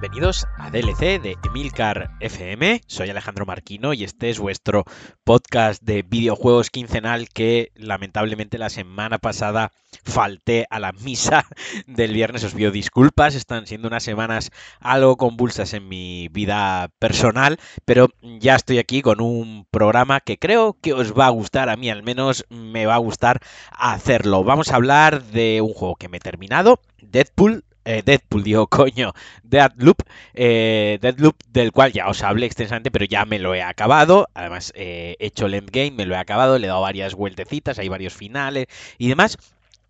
Bienvenidos a DLC de Emilcar FM. Soy Alejandro Marquino y este es vuestro podcast de videojuegos quincenal que lamentablemente la semana pasada falté a la misa del viernes. Os pido disculpas, están siendo unas semanas algo convulsas en mi vida personal, pero ya estoy aquí con un programa que creo que os va a gustar, a mí al menos me va a gustar hacerlo. Vamos a hablar de un juego que me he terminado, Deadpool eh, Deadpool, digo, coño, Deadloop, eh, Deadloop del cual ya os hablé extensamente, pero ya me lo he acabado, además eh, he hecho el endgame, me lo he acabado, le he dado varias vueltecitas, hay varios finales y demás,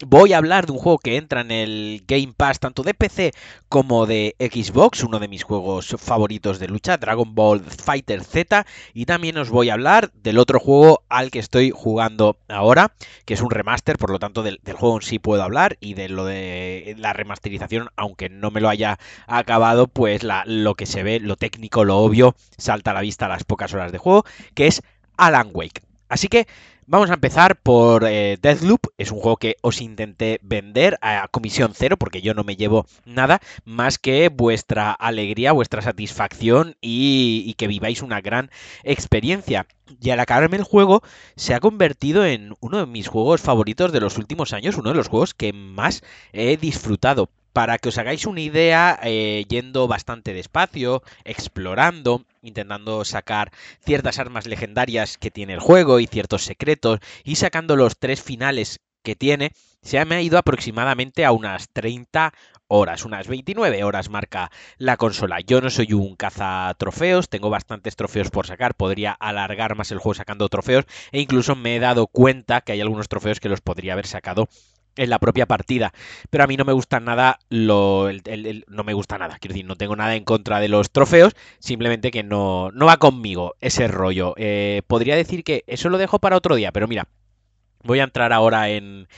Voy a hablar de un juego que entra en el Game Pass tanto de PC como de Xbox, uno de mis juegos favoritos de lucha, Dragon Ball Fighter Z, y también os voy a hablar del otro juego al que estoy jugando ahora, que es un remaster, por lo tanto del, juego en sí puedo hablar y de lo de la remasterización, aunque no me lo haya acabado, pues lo que se ve, lo técnico, lo obvio, salta a la vista a las pocas horas de juego, que es Alan Wake. Así que Vamos a empezar por eh, Deathloop. Es un juego que os intenté vender a comisión cero porque yo no me llevo nada más que vuestra alegría, vuestra satisfacción y, que viváis una gran experiencia. Y al acabarme el juego se ha convertido en uno de mis juegos favoritos de los últimos años, uno de los juegos que más he disfrutado para que os hagáis una idea, eh, yendo bastante despacio, explorando, intentando sacar ciertas armas legendarias que tiene el juego y ciertos secretos, y sacando los tres finales que tiene, se me ha ido aproximadamente a unas 30 horas, unas 29 horas marca la consola. Yo no soy un caza trofeos, tengo bastantes trofeos por sacar, podría alargar más el juego sacando trofeos e incluso me he dado cuenta que hay algunos trofeos que los podría haber sacado en la propia partida. Pero a mí no me gusta nada lo. no me gusta nada. Quiero decir, no tengo nada en contra de los trofeos. Simplemente que no, no va conmigo ese rollo. Eh, podría decir que eso lo dejo para otro día. Pero mira, voy a entrar ahora en,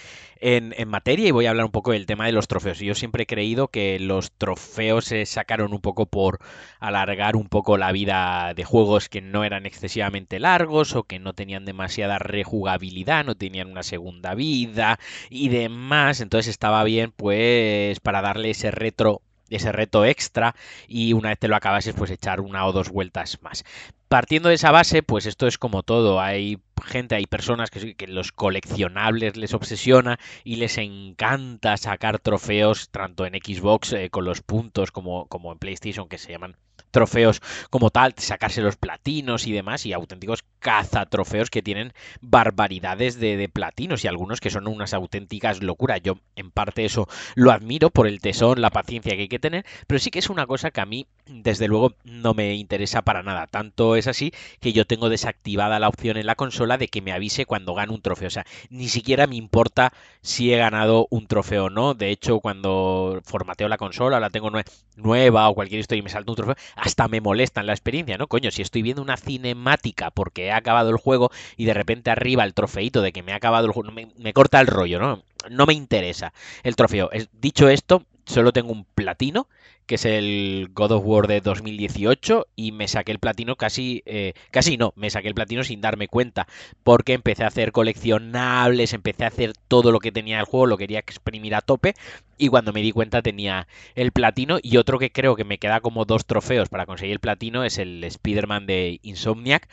en, materia y voy a hablar un poco del tema de los trofeos. Yo siempre he creído que los trofeos se sacaron un poco por alargar un poco la vida de juegos que no eran excesivamente largos o que no tenían demasiada rejugabilidad, no tenían una segunda vida y demás. Entonces estaba bien pues para darle ese retro ese reto extra y una vez te lo acabases pues echar una o dos vueltas más. Partiendo de esa base, pues esto es como todo, hay gente, hay personas que, los coleccionables les obsesiona y les encanta sacar trofeos tanto en Xbox eh, con los puntos como, como en PlayStation que se llaman trofeos como tal, sacarse los platinos y demás, y auténticos cazatrofeos que tienen barbaridades de, platinos y algunos que son unas auténticas locuras. Yo en parte eso lo admiro por el tesón, la paciencia que hay que tener, pero sí que es una cosa que a mí desde luego no me interesa para nada. Tanto es así que yo tengo desactivada la opción en la consola de que me avise cuando gano un trofeo. O sea, ni siquiera me importa si he ganado un trofeo o no. De hecho, cuando formateo la consola, la tengo nueva o cualquier historia y me salta un trofeo, hasta me molesta en la experiencia, ¿no? Coño, si estoy viendo una cinemática porque he acabado el juego y de repente arriba el trofeito de que me ha acabado el juego, me, me corta el rollo, ¿no? No me interesa el trofeo. Dicho esto, solo tengo un platino que es el God of War de 2018, y me saqué el platino casi, eh, casi no, me saqué el platino sin darme cuenta, porque empecé a hacer coleccionables, empecé a hacer todo lo que tenía el juego, lo quería exprimir a tope, y cuando me di cuenta tenía el platino, y otro que creo que me queda como dos trofeos para conseguir el platino es el Spider-Man de Insomniac,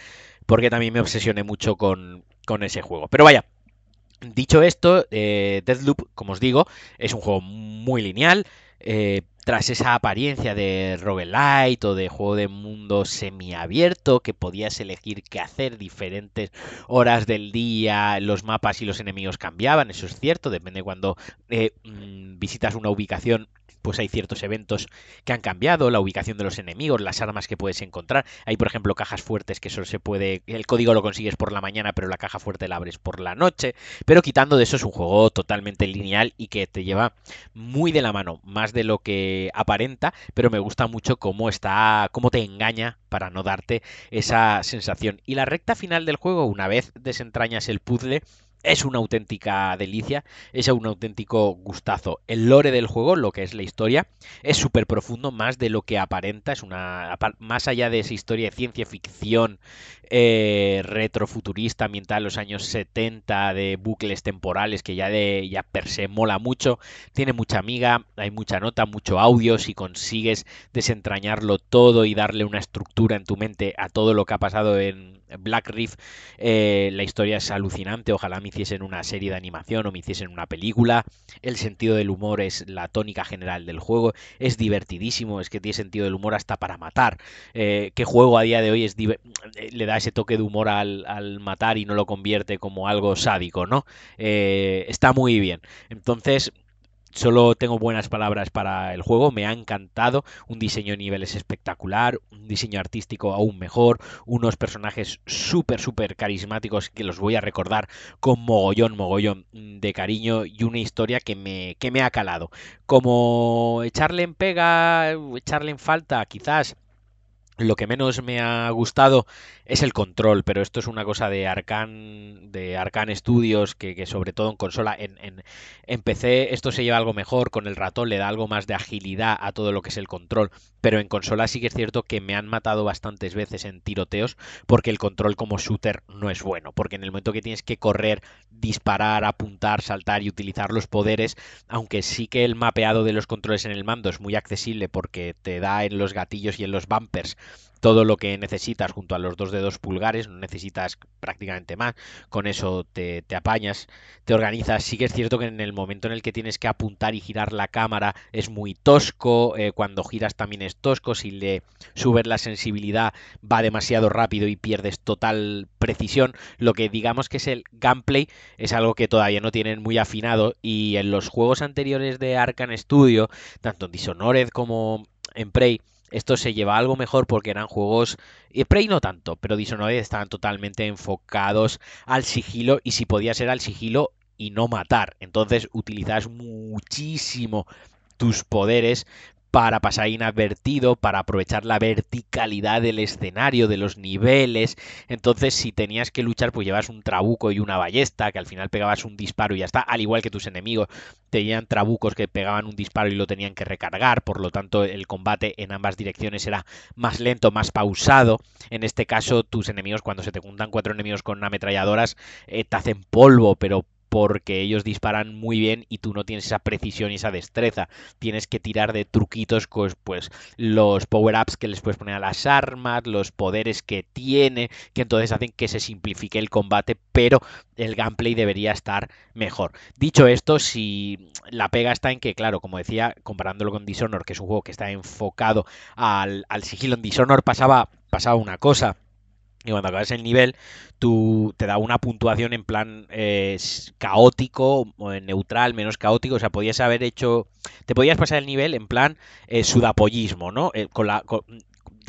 porque también me obsesioné mucho con, con ese juego. Pero vaya, Dicho esto, eh, Deathloop, como os digo, es un juego muy lineal. Eh, tras esa apariencia de roguelite o de juego de mundo semiabierto que podías elegir qué hacer diferentes horas del día, los mapas y los enemigos cambiaban, eso es cierto, depende cuando eh, mm, visitas una ubicación pues hay ciertos eventos que han cambiado, la ubicación de los enemigos, las armas que puedes encontrar. Hay, por ejemplo, cajas fuertes que solo se puede. El código lo consigues por la mañana, pero la caja fuerte la abres por la noche. Pero quitando de eso, es un juego totalmente lineal y que te lleva muy de la mano, más de lo que aparenta, pero me gusta mucho cómo está, cómo te engaña para no darte esa sensación. Y la recta final del juego, una vez desentrañas el puzzle, es una auténtica delicia, es un auténtico gustazo. El lore del juego, lo que es la historia, es súper profundo, más de lo que aparenta, es una más allá de esa historia de ciencia ficción eh, retrofuturista ambiental los años 70 de bucles temporales que ya de ya per se mola mucho, tiene mucha amiga, hay mucha nota, mucho audio, si consigues desentrañarlo todo y darle una estructura en tu mente a todo lo que ha pasado en Black Reef, eh, la historia es alucinante, ojalá me hiciesen una serie de animación o me hiciesen una película, el sentido del humor es la tónica general del juego, es divertidísimo, es que tiene sentido del humor hasta para matar, eh, qué juego a día de hoy es le da ese toque de humor al, al, matar y no lo convierte como algo sádico, ¿no? Eh, está muy bien. Entonces, solo tengo buenas palabras para el juego, me ha encantado, un diseño de niveles espectacular, un diseño artístico aún mejor, unos personajes súper, súper carismáticos que los voy a recordar con mogollón, mogollón de cariño y una historia que me, que me ha calado. Como echarle en pega, echarle en falta, quizás lo que menos me ha gustado es el control, pero esto es una cosa de Arcan, de Arcan Studios, que, sobre todo en consola, en, en, PC esto se lleva algo mejor, con el ratón le da algo más de agilidad a todo lo que es el control, pero en consola sí que es cierto que me han matado bastantes veces en tiroteos porque el control como shooter no es bueno, porque en el momento que tienes que correr, disparar, apuntar, saltar y utilizar los poderes, aunque sí que el mapeado de los controles en el mando es muy accesible porque te da en los gatillos y en los bumpers todo lo que necesitas junto a los dos dedos pulgares, no necesitas prácticamente más, con eso te, apañas, te organizas. Sí que es cierto que en el momento en el que tienes que apuntar y girar la cámara es muy tosco, eh, cuando giras también es tosco, si le subes la sensibilidad va demasiado rápido y pierdes total precisión. Lo que digamos que es el gameplay es algo que todavía no tienen muy afinado y en los juegos anteriores de Arkane Studio, tanto en Dishonored como en Prey, esto se lleva algo mejor porque eran juegos. Y Prey no tanto, pero Dishonored estaban totalmente enfocados al sigilo y si podía ser al sigilo y no matar. Entonces utilizas muchísimo tus poderes para pasar inadvertido, para aprovechar la verticalidad del escenario, de los niveles. Entonces, si tenías que luchar, pues llevas un trabuco y una ballesta, que al final pegabas un disparo y ya está, al igual que tus enemigos tenían trabucos que pegaban un disparo y lo tenían que recargar, por lo tanto el combate en ambas direcciones era más lento, más pausado. En este caso, tus enemigos, cuando se te juntan cuatro enemigos con ametralladoras, eh, te hacen polvo, pero porque ellos disparan muy bien y tú no tienes esa precisión y esa destreza. Tienes que tirar de truquitos, pues, pues los power-ups que les puedes poner a las armas, los poderes que tiene, que entonces hacen que se simplifique el combate, pero el gameplay debería estar mejor. Dicho esto, si la pega está en que, claro, como decía, comparándolo con Dishonor, que es un juego que está enfocado al, al sigilo en Dishonor, pasaba, pasaba una cosa y cuando acabas el nivel, tú te da una puntuación en plan eh, caótico, neutral, menos caótico. O sea, podías haber hecho. Te podías pasar el nivel en plan eh, sudapollismo, ¿no? Eh, con la,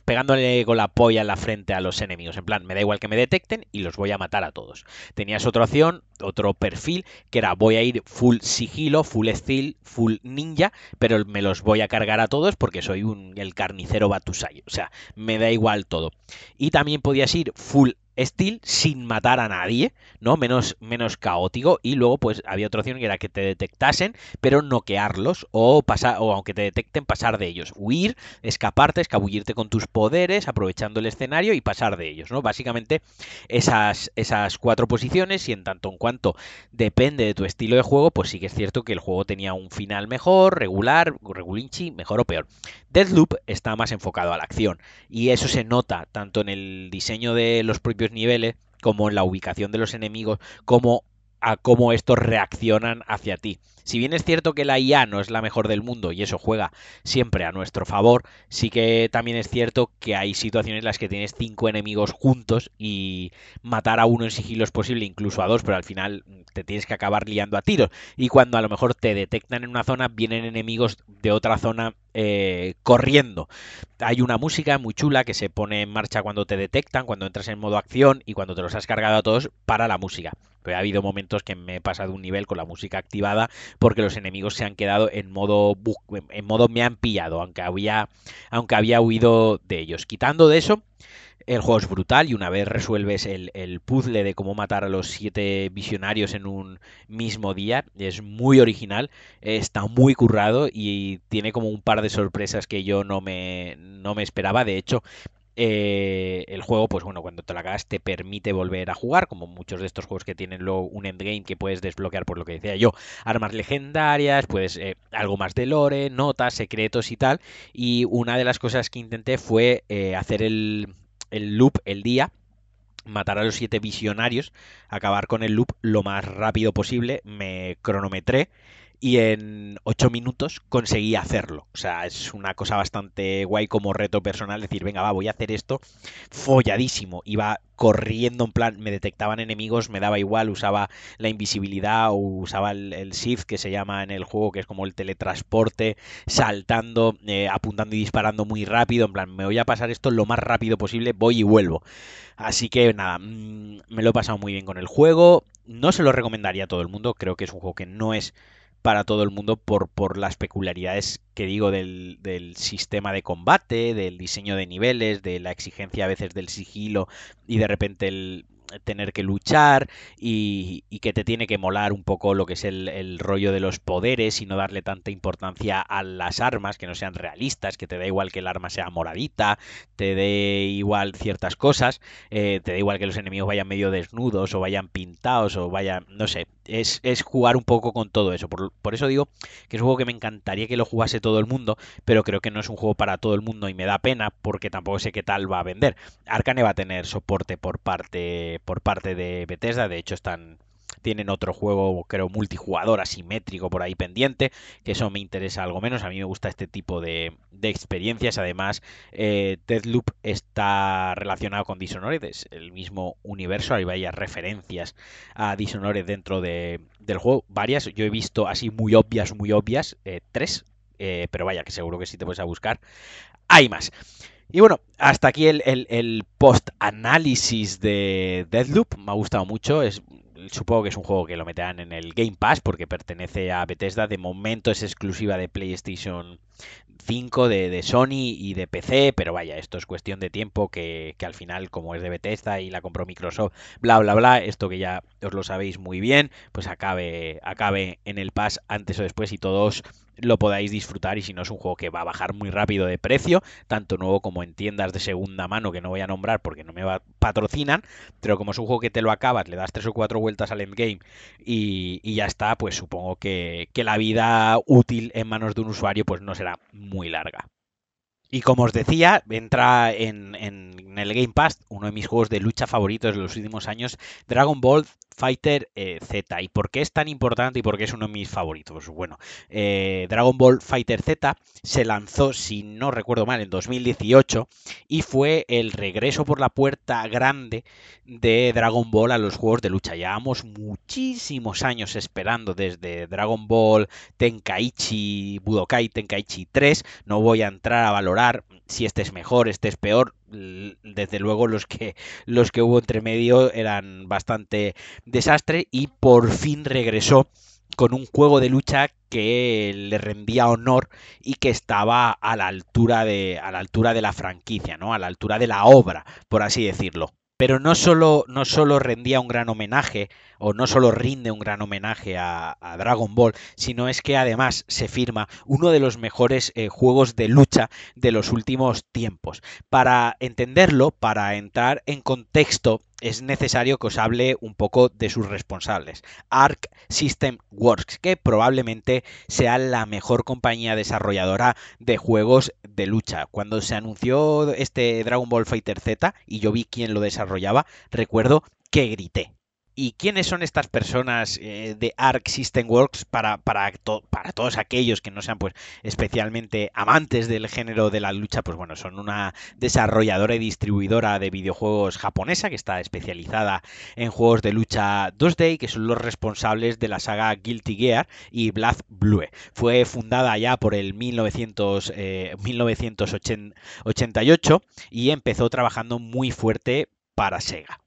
pegándole con la polla en la frente a los enemigos. En plan, me da igual que me detecten y los voy a matar a todos. Tenías otra opción, otro perfil, que era voy a ir full sigilo, full stealth, full ninja, pero me los voy a cargar a todos porque soy un, el carnicero Batusai. O sea, me da igual todo. Y también podías ir full Steel sin matar a nadie, ¿no? Menos, menos caótico. Y luego, pues, había otra opción que era que te detectasen, pero noquearlos. O pasar, o aunque te detecten, pasar de ellos. Huir, escaparte, escabullirte con tus poderes, aprovechando el escenario y pasar de ellos, ¿no? Básicamente, esas, esas cuatro posiciones. Y en tanto en cuanto depende de tu estilo de juego, pues sí que es cierto que el juego tenía un final mejor, regular, regulinchi, mejor o peor. Deathloop está más enfocado a la acción. Y eso se nota tanto en el diseño de los propios niveles, como en la ubicación de los enemigos, como a cómo estos reaccionan hacia ti. Si bien es cierto que la IA no es la mejor del mundo y eso juega siempre a nuestro favor, sí que también es cierto que hay situaciones en las que tienes cinco enemigos juntos y matar a uno en sigilo es posible, incluso a dos, pero al final te tienes que acabar liando a tiros. Y cuando a lo mejor te detectan en una zona, vienen enemigos de otra zona eh, corriendo. Hay una música muy chula que se pone en marcha cuando te detectan, cuando entras en modo acción y cuando te los has cargado a todos para la música. Pero ha habido momentos que me he pasado un nivel con la música activada porque los enemigos se han quedado en modo en modo me han pillado, aunque había aunque había huido de ellos. Quitando de eso, El juego es brutal y una vez resuelves el, el, puzzle de cómo matar a los siete visionarios en un mismo día, es muy original, está muy currado y tiene como un par de sorpresas que yo no me, no me esperaba. De hecho, eh, el juego, pues bueno, cuando te lo acabas te permite volver a jugar, como muchos de estos juegos que tienen luego un endgame que puedes desbloquear por lo que decía yo, armas legendarias, pues eh, algo más de lore, notas, secretos y tal. Y una de las cosas que intenté fue eh, hacer el, el loop el día matar a los siete visionarios, acabar con el loop lo más rápido posible, me cronometré y en 8 minutos conseguí hacerlo. O sea, es una cosa bastante guay como reto personal decir, venga, va, voy a hacer esto folladísimo. Iba corriendo en plan, me detectaban enemigos, me daba igual, usaba la invisibilidad o usaba el, shift que se llama en el juego, que es como el teletransporte, saltando, eh, apuntando y disparando muy rápido, en plan, me voy a pasar esto lo más rápido posible, voy y vuelvo. Así que nada, mm, me lo he pasado muy bien con el juego, no se lo recomendaría a todo el mundo, creo que es un juego que no es para todo el mundo por, por las peculiaridades que digo del, del, sistema de combate, del diseño de niveles, de la exigencia a veces del sigilo y de repente el, tener que luchar y, que te tiene que molar un poco lo que es el, rollo de los poderes y no darle tanta importancia a las armas, que no sean realistas, que te da igual que el arma sea moradita, te dé igual ciertas cosas, eh, te da igual que los enemigos vayan medio desnudos o vayan pintados o vayan, no sé, es, jugar un poco con todo eso. Por, por, eso digo que es un juego que me encantaría que lo jugase todo el mundo, pero creo que no es un juego para todo el mundo y me da pena porque tampoco sé qué tal va a vender. Arcane va a tener soporte por parte por parte de Bethesda. De hecho, están tienen otro juego, creo, multijugador asimétrico por ahí pendiente, que eso me interesa algo menos. A mí me gusta este tipo de, experiencias. Además, eh, Deadloop está relacionado con Dishonored, es el mismo universo. Hay varias referencias a Dishonored dentro de, del juego, varias. Yo he visto así muy obvias, muy obvias, eh, tres, eh, pero vaya, que seguro que si te puedes a buscar, hay más. Y bueno, hasta aquí el, el, post-análisis de Deadloop. Me ha gustado mucho. Supongo que es un juego que lo meterán en el Game Pass porque pertenece a Bethesda. De momento es exclusiva de PlayStation 5, de, de Sony y de PC. Pero vaya, esto es cuestión de tiempo que, que, al final, como es de Bethesda y la compró Microsoft, bla, bla, bla, esto que ya os lo sabéis muy bien, pues acabe, acabe en el Pass antes o después y todos lo podáis disfrutar y si no es un juego que va a bajar muy rápido de precio, tanto nuevo como en tiendas de segunda mano que no voy a nombrar porque no me patrocinan, pero como es un juego que te lo acabas, le das tres o cuatro vueltas al endgame y, y ya está, pues supongo que, que la vida útil en manos de un usuario pues no será muy larga. Y como os decía, entra en, el Game Pass uno de mis juegos de lucha favoritos de los últimos años, Dragon Ball Fighter eh, Z. ¿Y por qué es tan importante y por qué es uno de mis favoritos? Bueno, eh, Dragon Ball Fighter Z se lanzó, si no recuerdo mal, en 2018 y fue el regreso por la puerta grande de Dragon Ball a los juegos de lucha. Llevamos muchísimos años esperando desde Dragon Ball Tenkaichi Budokai Tenkaichi 3. No voy a entrar a valorar si este es mejor, este es peor. Desde luego los que los que hubo entre medio eran bastante desastre y por fin regresó con un juego de lucha que le rendía honor y que estaba a la altura de a la altura de la franquicia, ¿no? A la altura de la obra, por así decirlo pero no solo, no solo rendía un gran homenaje, o no solo rinde un gran homenaje a, Dragon Ball, sino es que además se firma uno de los mejores eh, juegos de lucha de los últimos tiempos. Para entenderlo, para entrar en contexto es necesario que os hable un poco de sus responsables. Arc System Works, que probablemente sea la mejor compañía desarrolladora de juegos de lucha. Cuando se anunció este Dragon Ball Fighter Z y yo vi quién lo desarrollaba, recuerdo que grité. ¿Y quiénes son estas personas eh, de Arc System Works para, para, para, todos aquellos que no sean pues especialmente amantes del género de la lucha? Pues bueno, son una desarrolladora y distribuidora de videojuegos japonesa que está especializada en juegos de lucha 2D que son los responsables de la saga Guilty Gear y Blood Blue. Fue fundada ya por el 1900, 1988 eh, y empezó trabajando muy fuerte para Sega.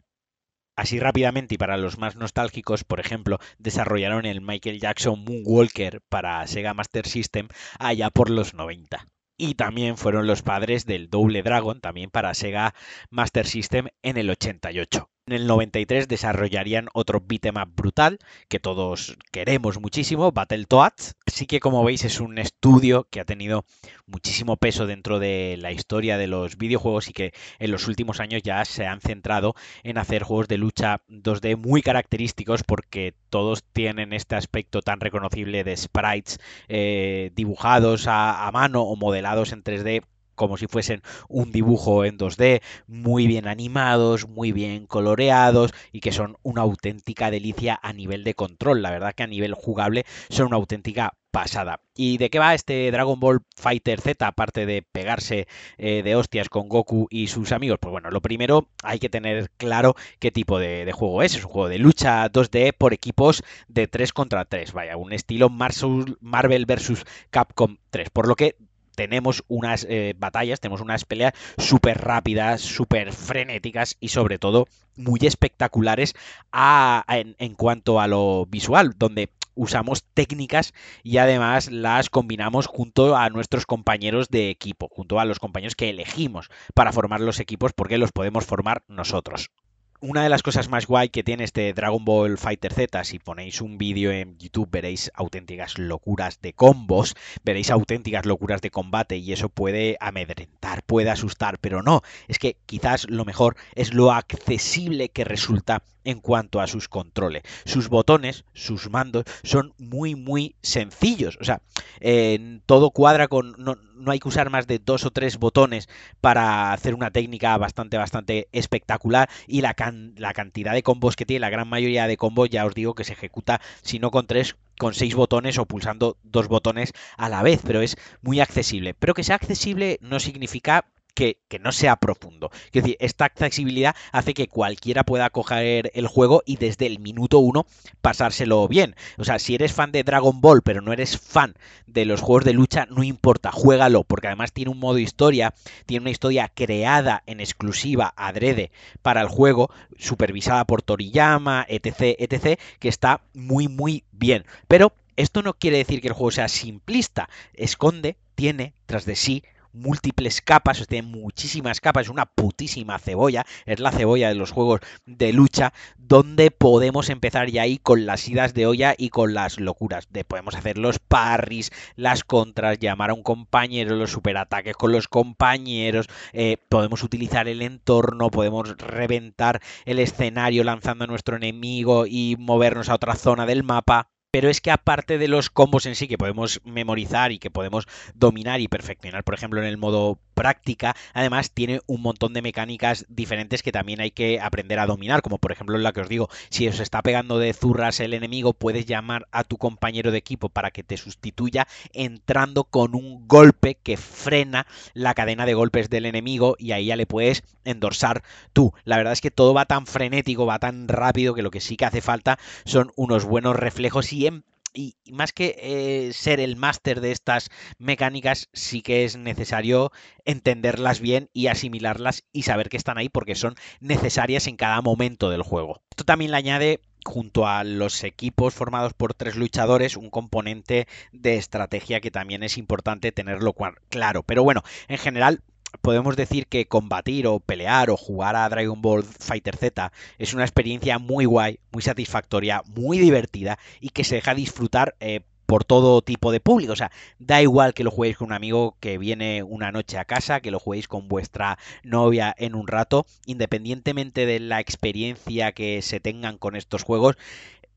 Así rápidamente y para los más nostálgicos, por ejemplo, desarrollaron el Michael Jackson Moonwalker para Sega Master System allá por los 90. y también fueron los padres del Double Dragon, también para Sega Master System en el 88. En el 93 desarrollarían otro beat'em up brutal que todos queremos muchísimo, Battletoads. Así que como veis es un estudio que ha tenido muchísimo peso dentro de la historia de los videojuegos y que en los últimos años ya se han centrado en hacer juegos de lucha 2D muy característicos porque todos tienen este aspecto tan reconocible de sprites eh, dibujados a, a mano o modelados en 3D como si fuesen un dibujo en 2D, muy bien animados, muy bien coloreados y que son una auténtica delicia a nivel de control. La verdad que a nivel jugable son una auténtica pasada. ¿Y de qué va este Dragon Ball Fighter Z, aparte de pegarse eh, de hostias con Goku y sus amigos? Pues bueno, lo primero hay que tener claro qué tipo de, de, juego es. Es un juego de lucha 2D por equipos de 3 contra 3. Vaya, un estilo Marvel vs. Capcom 3. Por lo que tenemos unas eh, batallas, tenemos unas peleas súper rápidas, súper frenéticas y sobre todo muy espectaculares en cuanto a lo visual, donde usamos técnicas y además las combinamos junto a nuestros compañeros de equipo, junto a los compañeros que elegimos para formar los equipos porque los podemos formar nosotros una de las cosas más guay que tiene este Dragon Ball Fighter Z, si ponéis un vídeo en YouTube veréis auténticas locuras de combos, veréis auténticas locuras de combate y eso puede amedrentar, puede asustar, pero no, es que quizás lo mejor es lo accesible que resulta en cuanto a sus controles. Sus botones, sus mandos son muy muy sencillos, o sea, todo cuadra con... No, no hay que usar más de dos o tres botones para hacer una técnica bastante, bastante espectacular. Y la, can la cantidad de combos que tiene, la gran mayoría de combos, ya os digo que se ejecuta, si no con tres, con seis botones o pulsando dos botones a la vez, pero es muy accesible. Pero que sea accesible no significa que, no sea profundo. Es decir, esta accesibilidad hace que cualquiera pueda coger el juego y desde el minuto uno pasárselo bien. O sea, si eres fan de Dragon Ball, pero no eres fan de los juegos de lucha, no importa, juégalo, porque además tiene un modo historia, tiene una historia creada en exclusiva, adrede, para el juego, supervisada por Toriyama, etc., etc., que está muy, muy bien. Pero esto no quiere decir que el juego sea simplista, esconde, tiene tras de sí múltiples capas, tiene muchísimas capas, es una putísima cebolla, es la cebolla de los juegos de lucha, donde podemos empezar ya ahí con las idas de olla y con las locuras. De podemos hacer los parries, las contras, llamar a un compañero, los superataques con los compañeros, eh, podemos utilizar el entorno, podemos reventar el escenario lanzando a nuestro enemigo y movernos a otra zona del mapa pero es que aparte de los combos en sí que podemos memorizar y que podemos dominar y perfeccionar, por ejemplo, en el modo práctica, además tiene un montón de mecánicas diferentes que también hay que aprender a dominar, como por ejemplo la que os digo, si os está pegando de zurras el enemigo, puedes llamar a tu compañero de equipo para que te sustituya entrando con un golpe que frena la cadena de golpes del enemigo y ahí ya le puedes endorsar tú. La verdad es que todo va tan frenético, va tan rápido que lo que sí que hace falta son unos buenos reflejos y y más que eh, ser el máster de estas mecánicas, sí que es necesario entenderlas bien y asimilarlas y saber que están ahí porque son necesarias en cada momento del juego. Esto también le añade junto a los equipos formados por tres luchadores, un componente de estrategia que también es importante tenerlo claro. Pero bueno, en general podemos decir que combatir o pelear o jugar a Dragon Ball Fighter Z es una experiencia muy guay, muy satisfactoria, muy divertida y que se deja disfrutar eh, por todo tipo de público. O sea, da igual que lo juguéis con un amigo que viene una noche a casa, que lo juguéis con vuestra novia en un rato, independientemente de la experiencia que se tengan con estos juegos,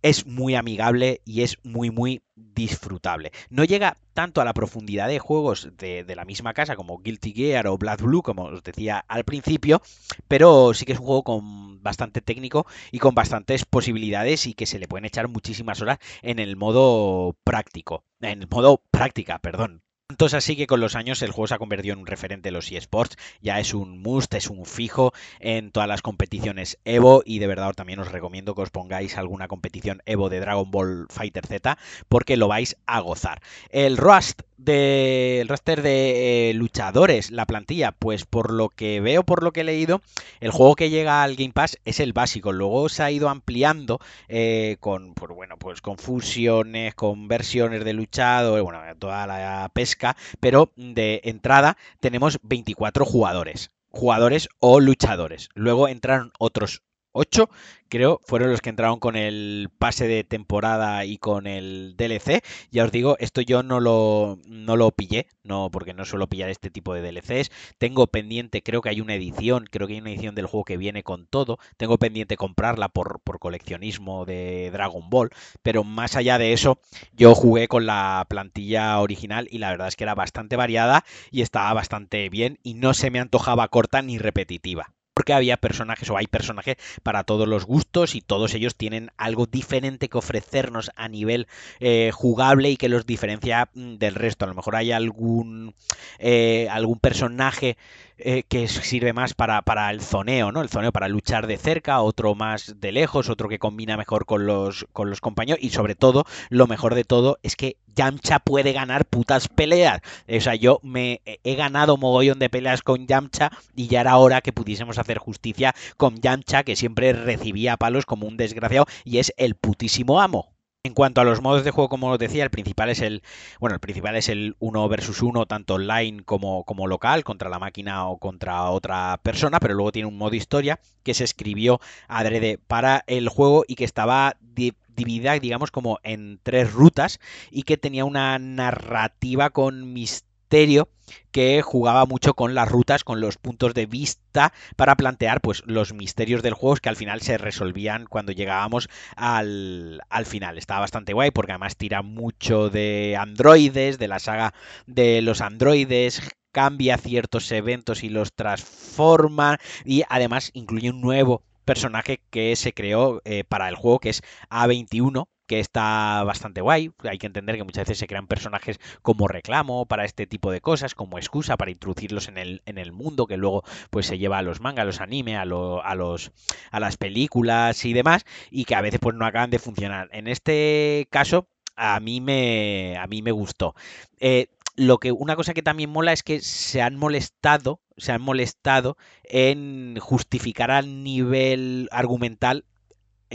es muy amigable y es muy muy disfrutable. No llega tanto a la profundidad de juegos de, de, la misma casa como Guilty Gear o Blood Blue, como os decía al principio, pero sí que es un juego con bastante técnico y con bastantes posibilidades y que se le pueden echar muchísimas horas en el modo práctico, en el modo práctica, perdón, tanto es así que con los años el juego se ha convertido en un referente de los eSports, ya es un must, es un fijo en todas las competiciones Evo y de verdad también os recomiendo que os pongáis alguna competición Evo de Dragon Ball Fighter Z porque lo vais a gozar. El Rust de, roster de eh, luchadores, la plantilla, pues por lo que veo, por lo que he leído, el juego que llega al Game Pass es el básico. Luego se ha ido ampliando eh, con, pues bueno, pues con fusiones, con versiones de luchadores, bueno, toda la pesca pero de entrada tenemos 24 jugadores jugadores o luchadores. Luego entraron otros 8 creo, fueron los que entraron con el pase de temporada y con el DLC. Ya os digo, esto yo no lo, no lo pillé, no, porque no suelo pillar este tipo de DLCs. Tengo pendiente, creo que hay una edición, creo que hay una edición del juego que viene con todo. Tengo pendiente comprarla por, por coleccionismo de Dragon Ball. Pero más allá de eso, yo jugué con la plantilla original y la verdad es que era bastante variada y estaba bastante bien y no se me antojaba corta ni repetitiva porque había personajes o hay personajes para todos los gustos y todos ellos tienen algo diferente que ofrecernos a nivel eh, jugable y que los diferencia mm, del resto. A lo mejor hay algún, eh, algún personaje eh, que sirve más para, para, el zoneo, ¿no? El zoneo para luchar de cerca, otro más de lejos, otro que combina mejor con los, con los compañeros y sobre todo, lo mejor de todo es que Yamcha puede ganar putas peleas. O sea, yo me he ganado mogollón de peleas con Yamcha y ya era hora que pudiésemos hacer justicia con Yamcha, que siempre recibía palos como un desgraciado y es el putísimo amo. En cuanto a los modos de juego, como os decía, el principal es el, bueno, el principal es el 1 versus 1, tanto online como, como local, contra la máquina o contra otra persona, pero luego tiene un modo historia que se escribió adrede para el juego y que estaba dividida, digamos, como en tres rutas y que tenía una narrativa con misterio que jugaba mucho con las rutas, con los puntos de vista para plantear pues los misterios del juego que al final se resolvían cuando llegábamos al, al final. Estaba bastante guay porque además tira mucho de androides, de la saga de los androides, cambia ciertos eventos y los transforma y además incluye un nuevo personaje que se creó eh, para el juego que es A21 que está bastante guay. Hay que entender que muchas veces se crean personajes como reclamo para este tipo de cosas, como excusa para introducirlos en el, en el mundo, que luego pues se lleva a los mangas, a los anime, a, los, a las películas y demás, y que a veces pues no acaban de funcionar. En este caso, a mí me, a mí me gustó. Eh, lo que una cosa que también mola es que se han molestado, se han molestado en justificar a nivel argumental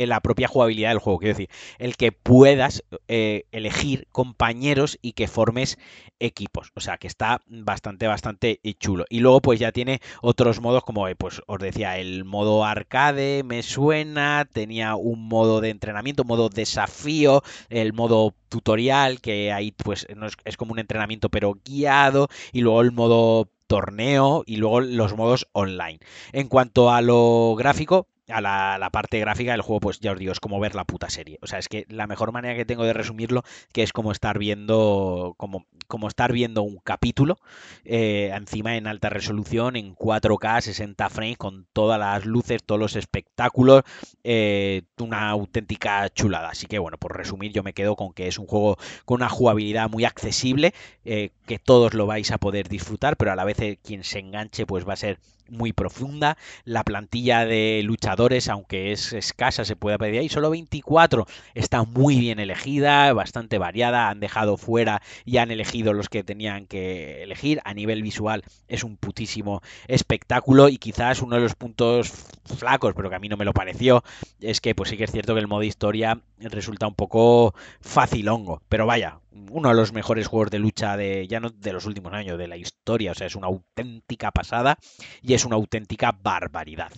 la propia jugabilidad del juego. Quiero decir, el que puedas eh, elegir compañeros y que formes equipos. O sea, que está bastante, bastante chulo. Y luego, pues ya tiene otros modos, como eh, pues os decía, el modo arcade me suena. Tenía un modo de entrenamiento, modo desafío, el modo tutorial, que ahí pues no es como un entrenamiento, pero guiado. Y luego el modo torneo y luego los modos online. En cuanto a lo gráfico, a la, parte gráfica del juego, pues ya os digo, es como ver la puta serie. O sea, es que la mejor manera que tengo de resumirlo, que es como estar viendo, como, como estar viendo un capítulo, eh, encima en alta resolución, en 4K, 60 frames, con todas las luces, todos los espectáculos, eh, una auténtica chulada. Así que bueno, por resumir, yo me quedo con que es un juego con una jugabilidad muy accesible, eh, que todos lo vais a poder disfrutar, pero a la vez quien se enganche, pues va a ser muy profunda. La plantilla de luchadores, aunque es escasa, se puede pedir ahí. Solo 24 está muy bien elegida, bastante variada. Han dejado fuera y han elegido los que tenían que elegir. A nivel visual es un putísimo espectáculo y quizás uno de los puntos flacos, pero que a mí no me lo pareció, es que pues sí que es cierto que el modo historia resulta un poco facilongo. Pero vaya, uno de los mejores juegos de lucha de ya no de los últimos años, de la historia. O sea, es una auténtica pasada y es una auténtica barbaridad.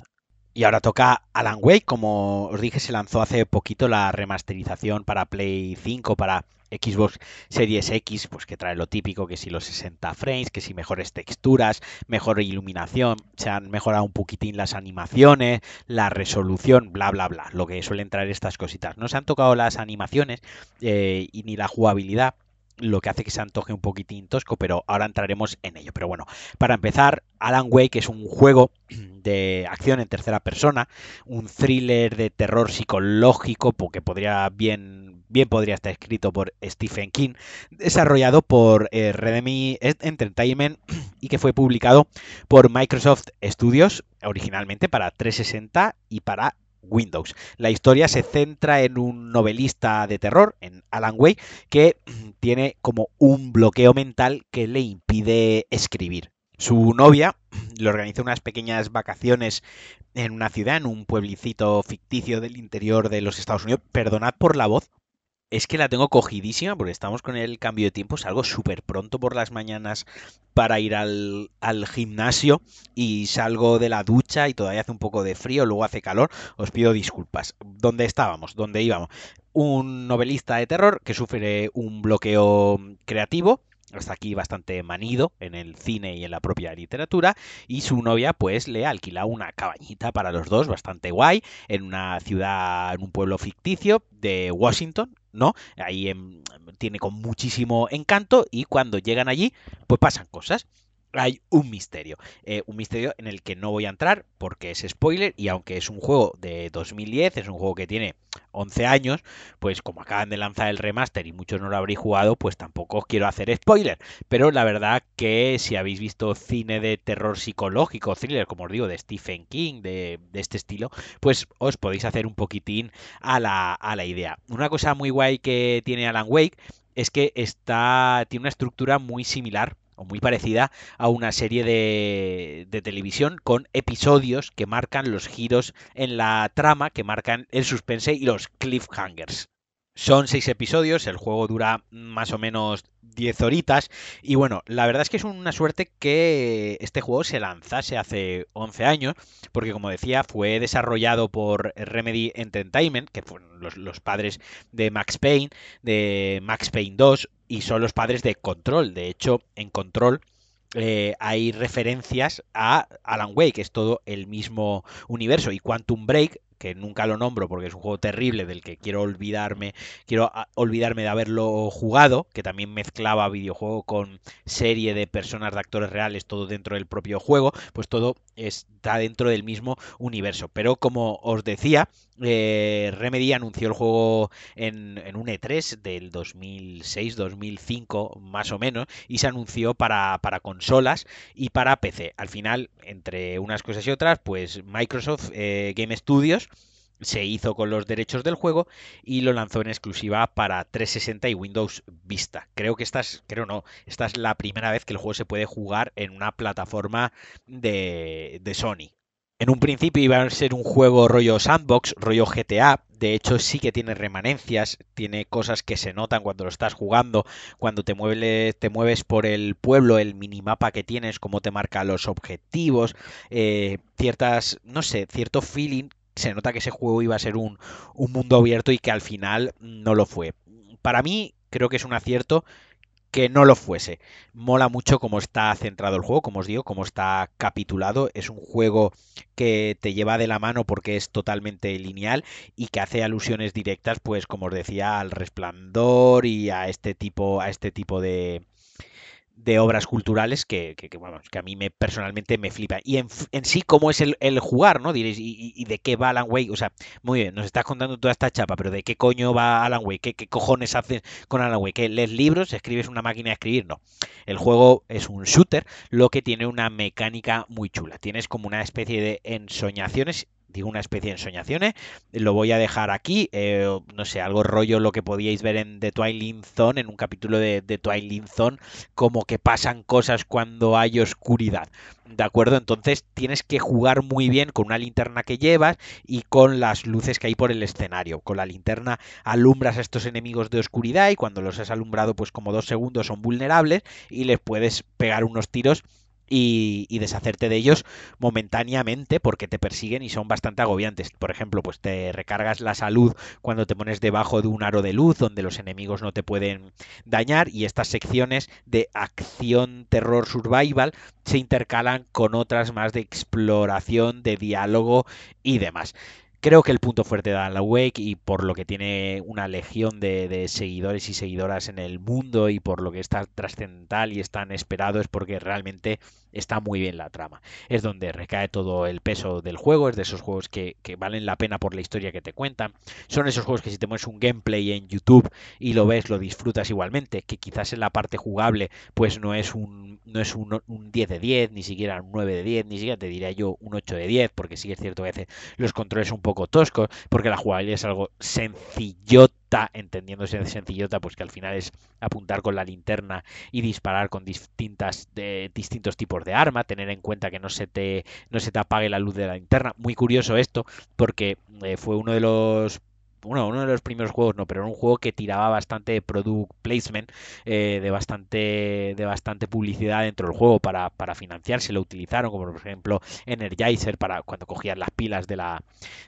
Y ahora toca Alan Wake, como os dije, se lanzó hace poquito la remasterización para Play 5, para Xbox Series X, pues que trae lo típico, que si los 60 frames, que si mejores texturas, mejor iluminación, se han mejorado un poquitín las animaciones, la resolución, bla, bla, bla, lo que suelen traer estas cositas. No se han tocado las animaciones eh, y ni la jugabilidad, lo que hace que se antoje un poquitín tosco, pero ahora entraremos en ello. Pero bueno, para empezar, Alan Wake es un juego de acción en tercera persona, un thriller de terror psicológico, porque podría bien, bien podría estar escrito por Stephen King, desarrollado por eh, Redemi Entertainment y que fue publicado por Microsoft Studios originalmente para 360 y para Windows. La historia se centra en un novelista de terror, en Alan Wake, que tiene como un bloqueo mental que le impide escribir. Su novia le organiza unas pequeñas vacaciones en una ciudad, en un pueblecito ficticio del interior de los Estados Unidos. Perdonad por la voz, es que la tengo cogidísima porque estamos con el cambio de tiempo. Salgo súper pronto por las mañanas para ir al, al, gimnasio y salgo de la ducha y todavía hace un poco de frío, luego hace calor. Os pido disculpas. ¿Dónde estábamos? ¿Dónde íbamos? Un novelista de terror que sufre un bloqueo creativo hasta aquí bastante manido en el cine y en la propia literatura y su novia pues le alquila una cabañita para los dos bastante guay en una ciudad en un pueblo ficticio de Washington ¿no? Ahí tiene con muchísimo encanto y cuando llegan allí pues pasan cosas hay un misterio. Eh, un misterio en el que no voy a entrar porque es spoiler y aunque es un juego de 2010, es un juego que tiene 11 años, pues como acaban de lanzar el remaster y muchos no lo habréis jugado, pues tampoco os quiero hacer spoiler. Pero la verdad que si habéis visto cine de terror psicológico, thriller, como os digo, de Stephen King, de, este estilo, pues os podéis hacer un poquitín a la, a la idea. Una cosa muy guay que tiene Alan Wake es que está, tiene una estructura muy similar muy parecida a una serie de, de, televisión con episodios que marcan los giros en la trama, que marcan el suspense y los cliffhangers. Son seis episodios, el juego dura más o menos 10 horitas y bueno, la verdad es que es una suerte que este juego se lanzase hace 11 años porque como decía fue desarrollado por Remedy Entertainment, que fueron los, los padres de Max Payne, de Max Payne 2 y son los padres de Control. De hecho, en Control eh, hay referencias a Alan Wake, es todo el mismo universo. Y Quantum Break, que nunca lo nombro porque es un juego terrible del que quiero olvidarme, quiero ah, olvidarme de haberlo jugado, que también mezclaba videojuego con serie de personas de actores reales, todo dentro del propio juego, pues todo está dentro del mismo universo. Pero como os decía, eh, Remedy anunció el juego en, un E3 del 2006-2005 más o menos y se anunció para, consolas y para PC. Al final, entre unas cosas y otras, pues Microsoft eh, Game Studios se hizo con los derechos del juego y lo lanzó en exclusiva para 360 y Windows Vista. Creo que esta es, creo no, esta es la primera vez que el juego se puede jugar en una plataforma de, de Sony. En un principio iba a ser un juego rollo sandbox, rollo GTA. De hecho, sí que tiene remanencias, tiene cosas que se notan cuando lo estás jugando, cuando te mueves, te mueves por el pueblo, el minimapa que tienes, cómo te marca los objetivos, eh, ciertas, no sé, cierto feeling. Se nota que ese juego iba a ser un, un mundo abierto y que al final no lo fue. Para mí, creo que es un acierto que no lo fuese. Mola mucho cómo está centrado el juego, como os digo, cómo está capitulado. Es un juego que te lleva de la mano porque es totalmente lineal y que hace alusiones directas, pues como os decía, al resplandor y a este tipo, a este tipo de, de obras culturales que, que, que, a mí me personalmente me flipa. Y en, en sí, cómo es el, el, jugar, ¿no? Diréis, ¿y, de qué va Alan Wake? O sea, muy bien, nos estás contando toda esta chapa, pero ¿de qué coño va Alan Wake? ¿Qué, qué cojones haces con Alan Wake? ¿Lees libros? ¿Escribes una máquina de escribir? No. El juego es un shooter, lo que tiene una mecánica muy chula. Tienes como una especie de ensoñaciones digo una especie de ensoñaciones. Lo voy a dejar aquí. Eh, no sé, algo rollo lo que podíais ver en The Twilight Zone, en un capítulo de, The Twilight Zone, como que pasan cosas cuando hay oscuridad. ¿De acuerdo? Entonces tienes que jugar muy bien con una linterna que llevas y con las luces que hay por el escenario. Con la linterna alumbras a estos enemigos de oscuridad y cuando los has alumbrado pues como dos segundos son vulnerables y les puedes pegar unos tiros y, deshacerte de ellos momentáneamente porque te persiguen y son bastante agobiantes. Por ejemplo, pues te recargas la salud cuando te pones debajo de un aro de luz donde los enemigos no te pueden dañar y estas secciones de acción, terror, survival se intercalan con otras más de exploración, de diálogo y demás. Creo que el punto fuerte de Alan Wake y por lo que tiene una legión de, seguidores y seguidoras en el mundo y por lo que está trascendental y es tan esperado es porque realmente está muy bien la trama. Es donde recae todo el peso del juego, es de esos juegos que, valen la pena por la historia que te cuentan. Son esos juegos que si te pones un gameplay en YouTube y lo ves, lo disfrutas igualmente, que quizás en la parte jugable pues no es un, no es un, un 10 de 10, ni siquiera un 9 de 10, ni siquiera te diría yo un 8 de 10, porque sí es cierto que a veces los controles son un poco poco tosco, porque la jugabilidad es algo sencillota, entendiéndose sencillota, pues que al final es apuntar con la linterna y disparar con distintas de, distintos tipos de arma, tener en cuenta que no se te no se te apague la luz de la linterna. Muy curioso esto, porque eh, fue uno de los bueno, uno de los primeros juegos, no, pero era un juego que tiraba bastante product placement, eh, de bastante de bastante publicidad dentro del juego para, para financiarse, lo utilizaron, como por ejemplo Energizer para cuando cogían las pilas de la,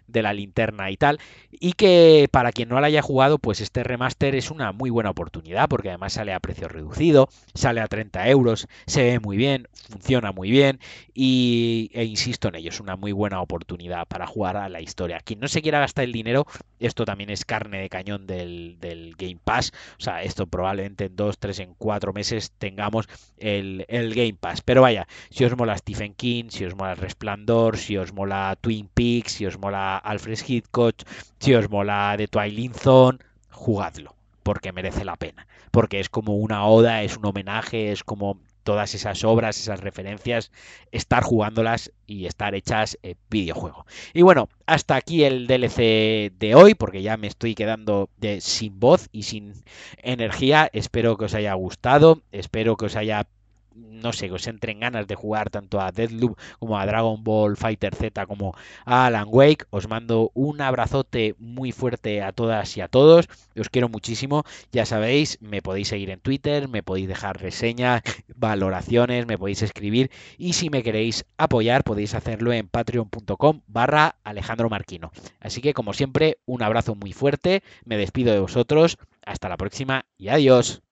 de la linterna y tal. Y que para quien no lo haya jugado, pues este remaster es una muy buena oportunidad, porque además sale a precio reducido, sale a 30 euros, se ve muy bien, funciona muy bien, y e insisto en ello, es una muy buena oportunidad para jugar a la historia. Quien no se quiera gastar el dinero, esto también es carne de cañón del, Game Pass. O sea, esto probablemente en dos, tres, en cuatro meses tengamos el, Game Pass. Pero vaya, si os mola Stephen King, si os mola Resplandor, si os mola Twin Peaks, si os mola Alfred Hitchcock, si os mola The Twilight Zone, jugadlo porque merece la pena, porque es como una oda, es un homenaje, es como todas esas obras, esas referencias, estar jugándolas y estar hechas en videojuego. Y bueno, hasta aquí el DLC de hoy, porque ya me estoy quedando de, sin voz y sin energía. Espero que os haya gustado, espero que os haya no sé, que os entren ganas de jugar tanto a Deadloop como a Dragon Ball Fighter Z como a Alan Wake. Os mando un abrazote muy fuerte a todas y a todos. Os quiero muchísimo. Ya sabéis, me podéis seguir en Twitter, me podéis dejar reseñas, valoraciones, me podéis escribir. Y si me queréis apoyar, podéis hacerlo en patreon.com barra Alejandro Marquino. Así que, como siempre, un abrazo muy fuerte. Me despido de vosotros. Hasta la próxima y adiós.